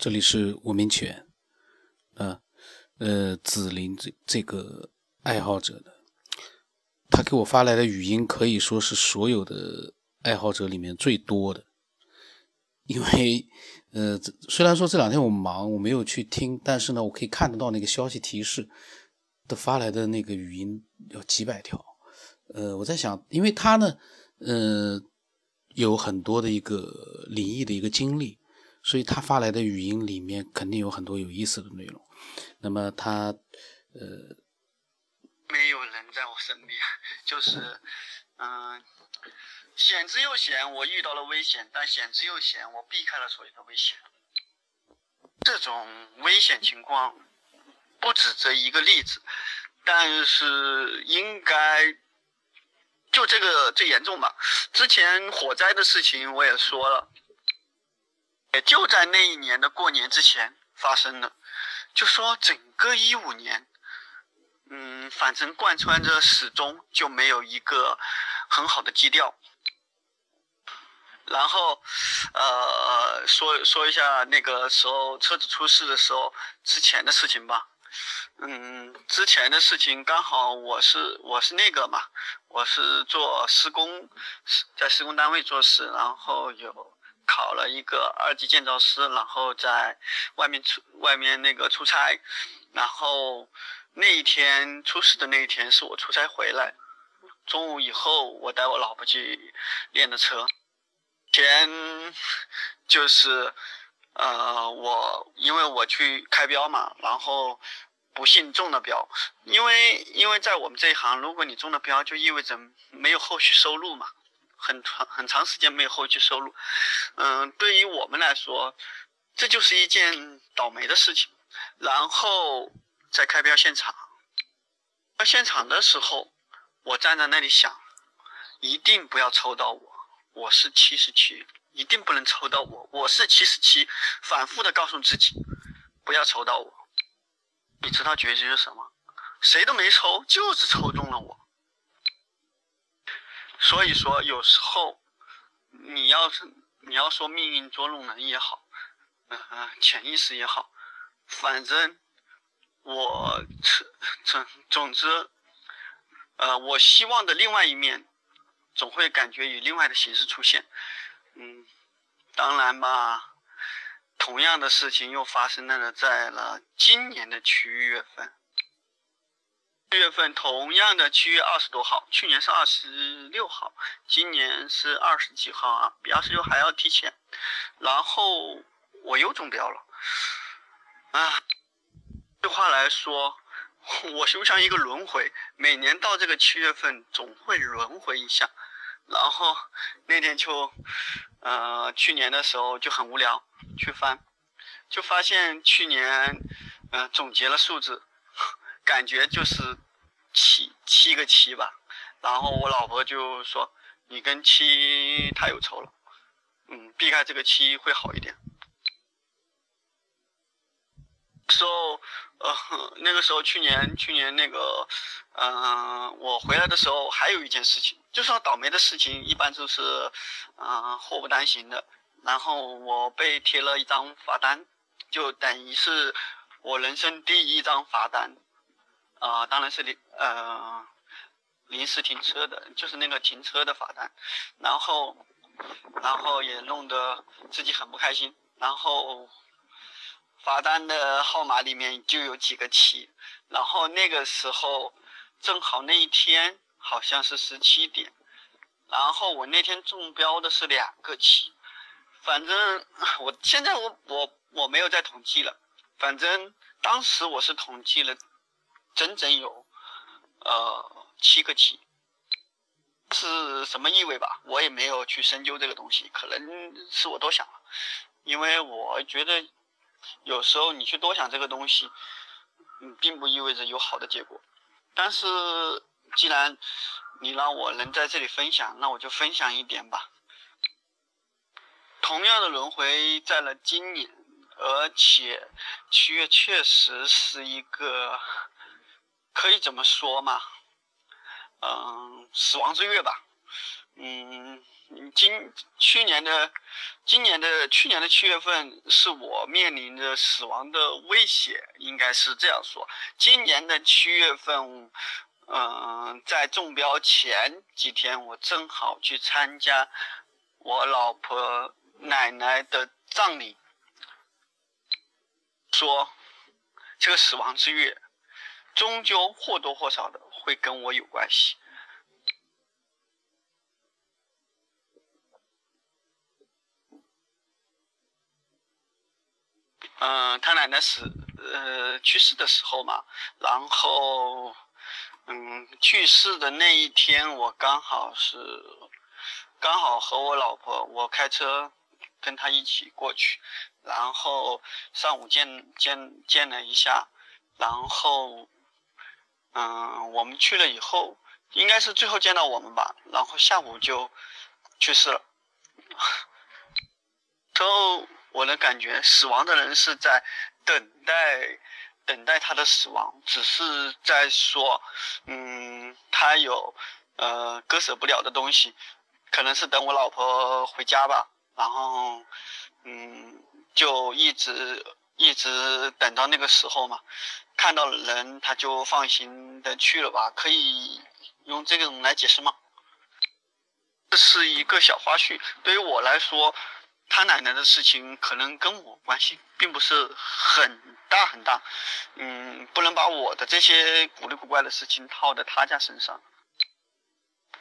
这里是无名犬，呃呃，紫林这这个爱好者的，他给我发来的语音可以说是所有的爱好者里面最多的，因为呃，虽然说这两天我忙，我没有去听，但是呢，我可以看得到那个消息提示的发来的那个语音有几百条，呃，我在想，因为他呢，呃，有很多的一个灵异的一个经历。所以他发来的语音里面肯定有很多有意思的内容。那么他，呃，没有人在我身边，就是，嗯，险之又险，我遇到了危险，但险之又险，我避开了所有的危险。这种危险情况不止这一个例子，但是应该就这个最严重吧。之前火灾的事情我也说了。也就在那一年的过年之前发生的，就说整个一五年，嗯，反正贯穿着始终就没有一个很好的基调。然后，呃，说说一下那个时候车子出事的时候之前的事情吧。嗯，之前的事情刚好我是我是那个嘛，我是做施工，在施工单位做事，然后有。考了一个二级建造师，然后在外面出外面那个出差，然后那一天出事的那一天是我出差回来，中午以后我带我老婆去练的车，前就是呃我因为我去开标嘛，然后不幸中了标，因为因为在我们这一行，如果你中了标，就意味着没有后续收入嘛。很长很长时间没有后续收入，嗯，对于我们来说，这就是一件倒霉的事情。然后在开标现场，到现场的时候，我站在那里想，一定不要抽到我，我是七十七，一定不能抽到我，我是七十七，反复的告诉自己，不要抽到我。你知道结局是什么？谁都没抽，就是抽中了我。所以说，有时候你要是你要说命运捉弄人也好，嗯，潜意识也好，反正我总总之，呃，我希望的另外一面，总会感觉以另外的形式出现。嗯，当然吧，同样的事情又发生在了在了今年的七月份。七月份同样的七月二十多号，去年是二十六号，今年是二十几号啊，比二十六还要提前。然后我又中标了，啊，这话来说，我就像一个轮回，每年到这个七月份总会轮回一下。然后那天就，呃，去年的时候就很无聊，去翻，就发现去年，嗯，总结了数字。感觉就是七七个七吧，然后我老婆就说你跟七太有仇了，嗯，避开这个七会好一点。时候，呃，那个时候去年去年那个，嗯，我回来的时候还有一件事情，就说倒霉的事情一般都是，嗯，祸不单行的。然后我被贴了一张罚单，就等于是我人生第一张罚单。啊，当然是临呃临时停车的，就是那个停车的罚单，然后然后也弄得自己很不开心，然后罚单的号码里面就有几个七，然后那个时候正好那一天好像是十七点，然后我那天中标的是两个七，反正我现在我我我没有再统计了，反正当时我是统计了。整整有，呃，七个七，是什么意味吧？我也没有去深究这个东西，可能是我多想了。因为我觉得，有时候你去多想这个东西，嗯，并不意味着有好的结果。但是，既然你让我能在这里分享，那我就分享一点吧。同样的轮回在了今年，而且七月确实是一个。可以怎么说嘛？嗯，死亡之月吧。嗯，今去年的今年的去年的七月份是我面临着死亡的威胁，应该是这样说。今年的七月份，嗯，在中标前几天，我正好去参加我老婆奶奶的葬礼，说这个死亡之月，终究或多或少的会跟我有关系。嗯，他奶奶死，呃，去世的时候嘛，然后，嗯，去世的那一天，我刚好是，刚好和我老婆，我开车跟他一起过去，然后上午见见见了一下，然后，嗯，我们去了以后，应该是最后见到我们吧，然后下午就去世了，之后。我的感觉，死亡的人是在等待，等待他的死亡，只是在说，嗯，他有呃割舍不了的东西，可能是等我老婆回家吧，然后，嗯，就一直一直等到那个时候嘛，看到人他就放心的去了吧，可以用这种来解释吗？这是一个小花絮，对于我来说。他奶奶的事情可能跟我关系并不是很大很大，嗯，不能把我的这些古里古怪的事情套在他家身上。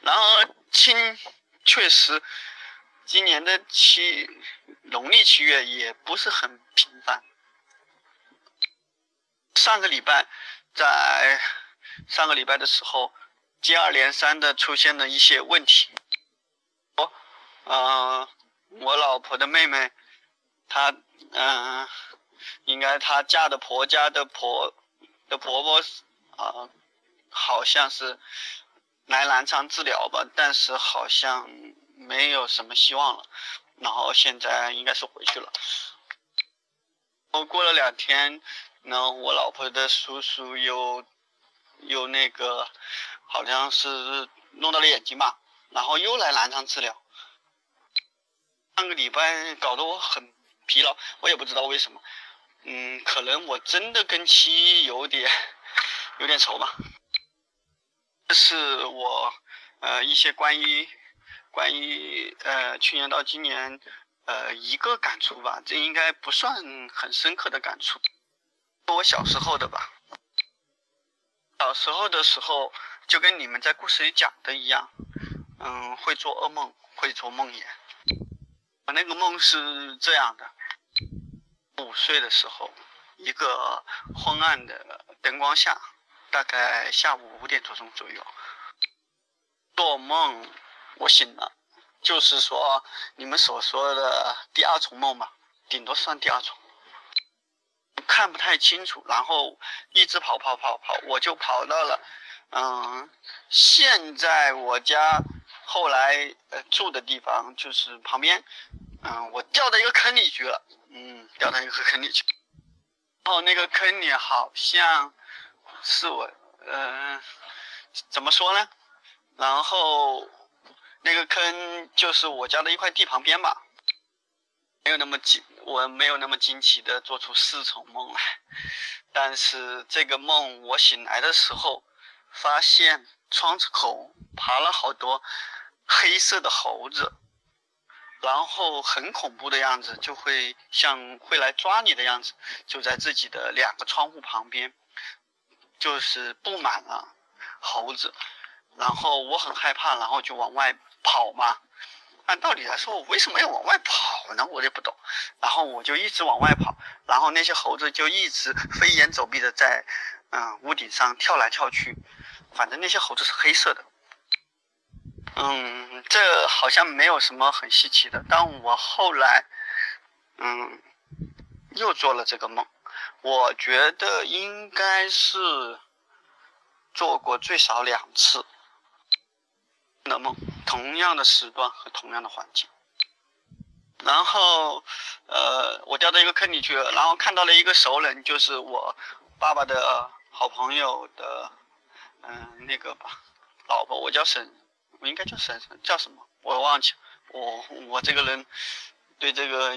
然而，亲，确实，今年的七农历七月也不是很平凡。上个礼拜，在上个礼拜的时候，接二连三的出现了一些问题。我，嗯。我老婆的妹妹，她嗯，应该她嫁的婆家的婆的婆婆啊，好像是来南昌治疗吧，但是好像没有什么希望了，然后现在应该是回去了。我过了两天，然后我老婆的叔叔又又那个，好像是弄到了眼睛吧，然后又来南昌治疗。上个礼拜搞得我很疲劳，我也不知道为什么。嗯，可能我真的跟七有点有点仇吧。这是我呃一些关于关于呃去年到今年呃一个感触吧，这应该不算很深刻的感触。我小时候的吧，小时候的时候就跟你们在故事里讲的一样，嗯，会做噩梦，会做梦魇。我那个梦是这样的：五岁的时候，一个昏暗的灯光下，大概下午五点多钟左右，做梦，我醒了，就是说你们所说的第二重梦吧，顶多算第二重，看不太清楚，然后一直跑跑跑跑，我就跑到了，嗯，现在我家。后来呃住的地方就是旁边，嗯，我掉到一个坑里去了，嗯，掉到一个坑里去，然后那个坑里好像是我，嗯，怎么说呢？然后那个坑就是我家的一块地旁边吧，没有那么惊，我没有那么惊奇的做出四重梦来，但是这个梦我醒来的时候，发现窗子口爬了好多。黑色的猴子，然后很恐怖的样子，就会像会来抓你的样子，就在自己的两个窗户旁边，就是布满了猴子，然后我很害怕，然后就往外跑嘛。按道理来说，我为什么要往外跑呢？我也不懂。然后我就一直往外跑，然后那些猴子就一直飞檐走壁的在嗯屋顶上跳来跳去，反正那些猴子是黑色的。嗯，这好像没有什么很稀奇的。但我后来，嗯，又做了这个梦，我觉得应该是做过最少两次的梦，同样的时段和同样的环境。然后，呃，我掉到一个坑里去了，然后看到了一个熟人，就是我爸爸的好朋友的，嗯，那个吧，老婆，我叫沈。我应该叫沈叫什么？我忘记，我我这个人对这个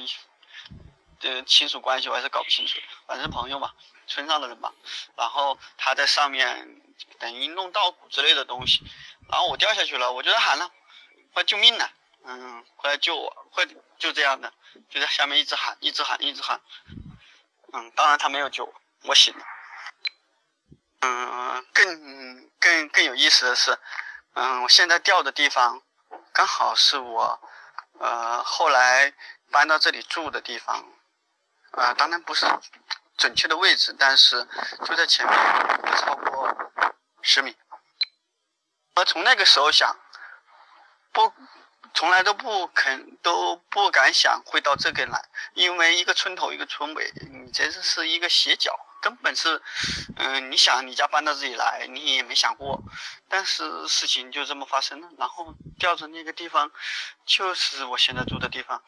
的亲属关系我还是搞不清楚，反正朋友嘛，村上的人嘛。然后他在上面等于弄稻谷之类的东西，然后我掉下去了，我就在喊了，快救命呐！嗯，快来救我，快就这样的，就在下面一直喊，一直喊，一直喊。嗯，当然他没有救我，我醒了。嗯，更更更有意思的是，嗯，我现在掉的地方刚好是我呃后来搬到这里住的地方，啊，当然不是准确的位置，但是就在前面不超过十米。我从那个时候想，不。从来都不肯都不敢想会到这边来，因为一个村头一个村尾，你这是是一个斜角，根本是，嗯，你想你家搬到这里来，你也没想过，但是事情就这么发生了，然后调着那个地方就是我现在住的地方，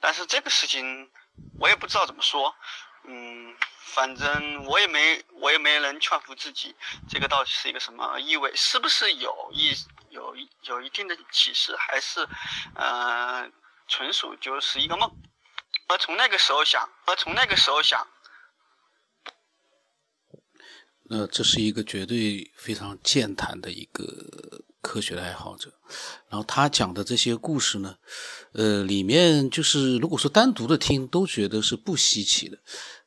但是这个事情我也不知道怎么说，嗯，反正我也没我也没能劝服自己，这个到底是一个什么意味，是不是有意？有有一定的启示，还是，呃，纯属就是一个梦。我从那个时候想，我从那个时候想，那这是一个绝对非常健谈的一个科学的爱好者。然后他讲的这些故事呢，呃，里面就是如果说单独的听都觉得是不稀奇的，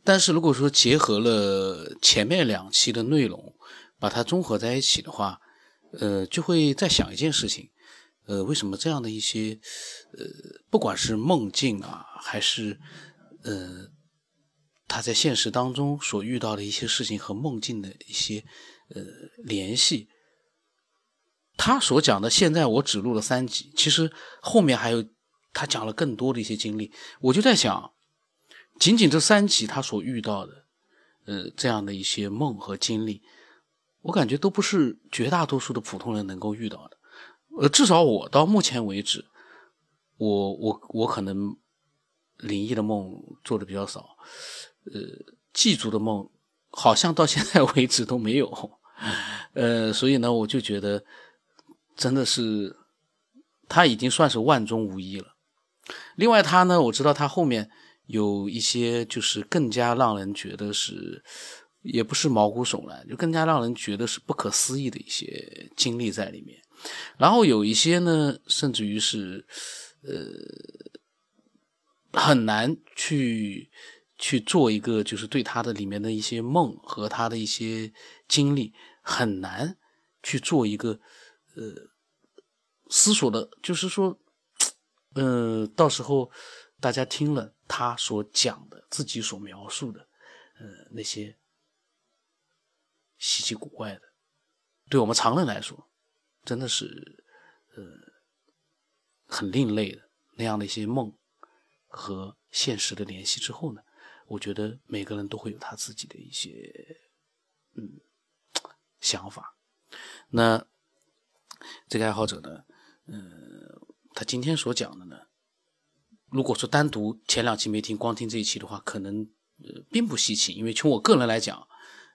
但是如果说结合了前面两期的内容，把它综合在一起的话。呃，就会在想一件事情，呃，为什么这样的一些，呃，不管是梦境啊，还是，呃，他在现实当中所遇到的一些事情和梦境的一些，呃，联系，他所讲的，现在我只录了三集，其实后面还有他讲了更多的一些经历，我就在想，仅仅这三集他所遇到的，呃，这样的一些梦和经历。我感觉都不是绝大多数的普通人能够遇到的，呃，至少我到目前为止，我我我可能灵异的梦做的比较少，呃，祭祖的梦好像到现在为止都没有，呃，所以呢，我就觉得真的是他已经算是万中无一了。另外，他呢，我知道他后面有一些就是更加让人觉得是。也不是毛骨悚然，就更加让人觉得是不可思议的一些经历在里面。然后有一些呢，甚至于是，呃，很难去去做一个，就是对他的里面的一些梦和他的一些经历，很难去做一个呃思索的，就是说，呃，到时候大家听了他所讲的，自己所描述的，呃，那些。稀奇古怪的，对我们常人来说，真的是，呃，很另类的那样的一些梦和现实的联系之后呢，我觉得每个人都会有他自己的一些，嗯，想法。那这个爱好者呢，嗯，他今天所讲的呢，如果说单独前两期没听，光听这一期的话，可能呃并不稀奇，因为从我个人来讲。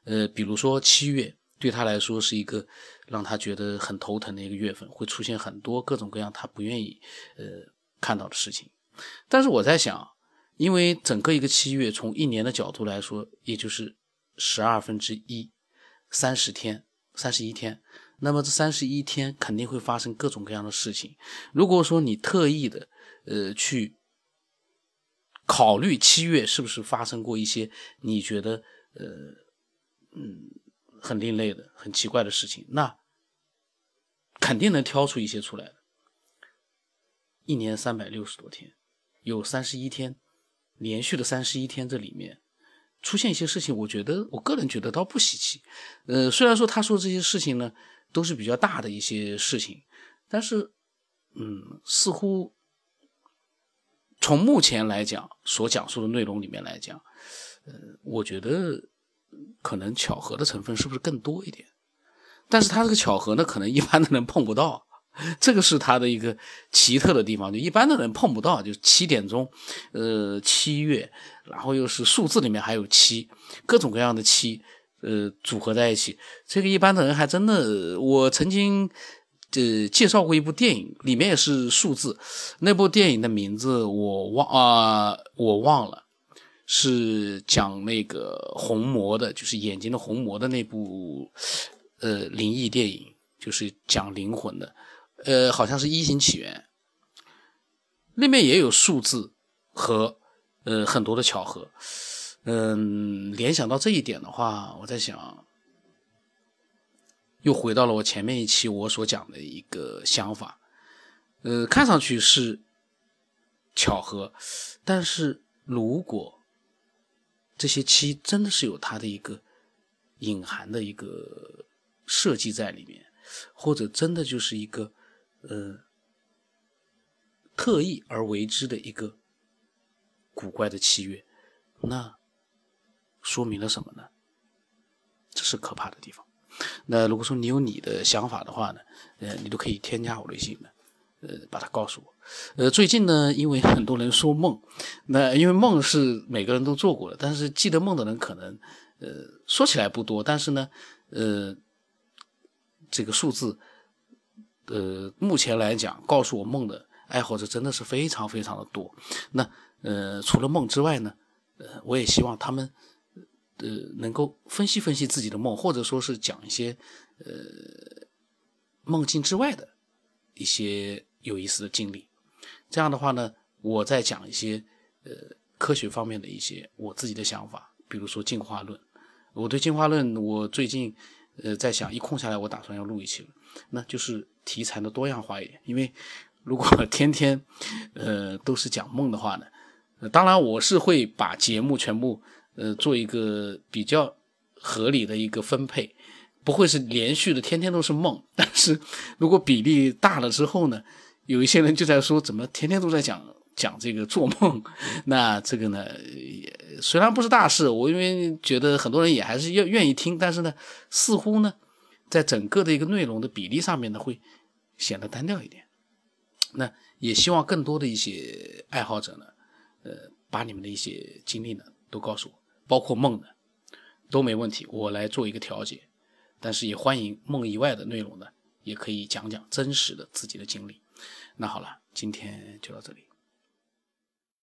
呃，比如说七月对他来说是一个让他觉得很头疼的一个月份，会出现很多各种各样他不愿意呃看到的事情。但是我在想，因为整个一个七月从一年的角度来说，也就是十二分之一，三十天，三十一天。那么这三十一天肯定会发生各种各样的事情。如果说你特意的呃去考虑七月是不是发生过一些你觉得呃。嗯，很另类的、很奇怪的事情，那肯定能挑出一些出来的。一年三百六十多天，有三十一天，连续的三十一天，这里面出现一些事情，我觉得，我个人觉得倒不稀奇。呃，虽然说他说这些事情呢，都是比较大的一些事情，但是，嗯，似乎从目前来讲，所讲述的内容里面来讲，呃，我觉得。可能巧合的成分是不是更多一点？但是他这个巧合呢，可能一般的人碰不到，这个是他的一个奇特的地方，就一般的人碰不到。就七点钟，呃，七月，然后又是数字里面还有七，各种各样的七，呃，组合在一起，这个一般的人还真的，我曾经呃介绍过一部电影，里面也是数字。那部电影的名字我忘啊，我忘了，是讲那个虹膜的，就是眼睛的虹膜的那部呃灵异电影，就是讲灵魂的，呃，好像是《一型起源》，那边也有数字和呃很多的巧合。嗯，联想到这一点的话，我在想。又回到了我前面一期我所讲的一个想法，呃，看上去是巧合，但是如果这些期真的是有它的一个隐含的一个设计在里面，或者真的就是一个呃特意而为之的一个古怪的契约，那说明了什么呢？这是可怕的地方。那如果说你有你的想法的话呢，呃，你都可以添加我微信的，呃，把它告诉我。呃，最近呢，因为很多人说梦，那因为梦是每个人都做过的，但是记得梦的人可能，呃，说起来不多，但是呢，呃，这个数字，呃，目前来讲，告诉我梦的爱好者真的是非常非常的多。那呃，除了梦之外呢，呃，我也希望他们。呃，能够分析分析自己的梦，或者说是讲一些呃梦境之外的一些有意思的经历。这样的话呢，我再讲一些呃科学方面的一些我自己的想法，比如说进化论。我对进化论，我最近呃在想，一空下来，我打算要录一期了。那就是题材的多样化一点，因为如果 天天呃都是讲梦的话呢，当然我是会把节目全部。呃，做一个比较合理的一个分配，不会是连续的天天都是梦。但是如果比例大了之后呢，有一些人就在说，怎么天天都在讲讲这个做梦？那这个呢，虽然不是大事，我因为觉得很多人也还是要愿意听，但是呢，似乎呢，在整个的一个内容的比例上面呢，会显得单调一点。那也希望更多的一些爱好者呢，呃，把你们的一些经历呢，都告诉我。包括梦的都没问题，我来做一个调节，但是也欢迎梦以外的内容呢，也可以讲讲真实的自己的经历。那好了，今天就到这里。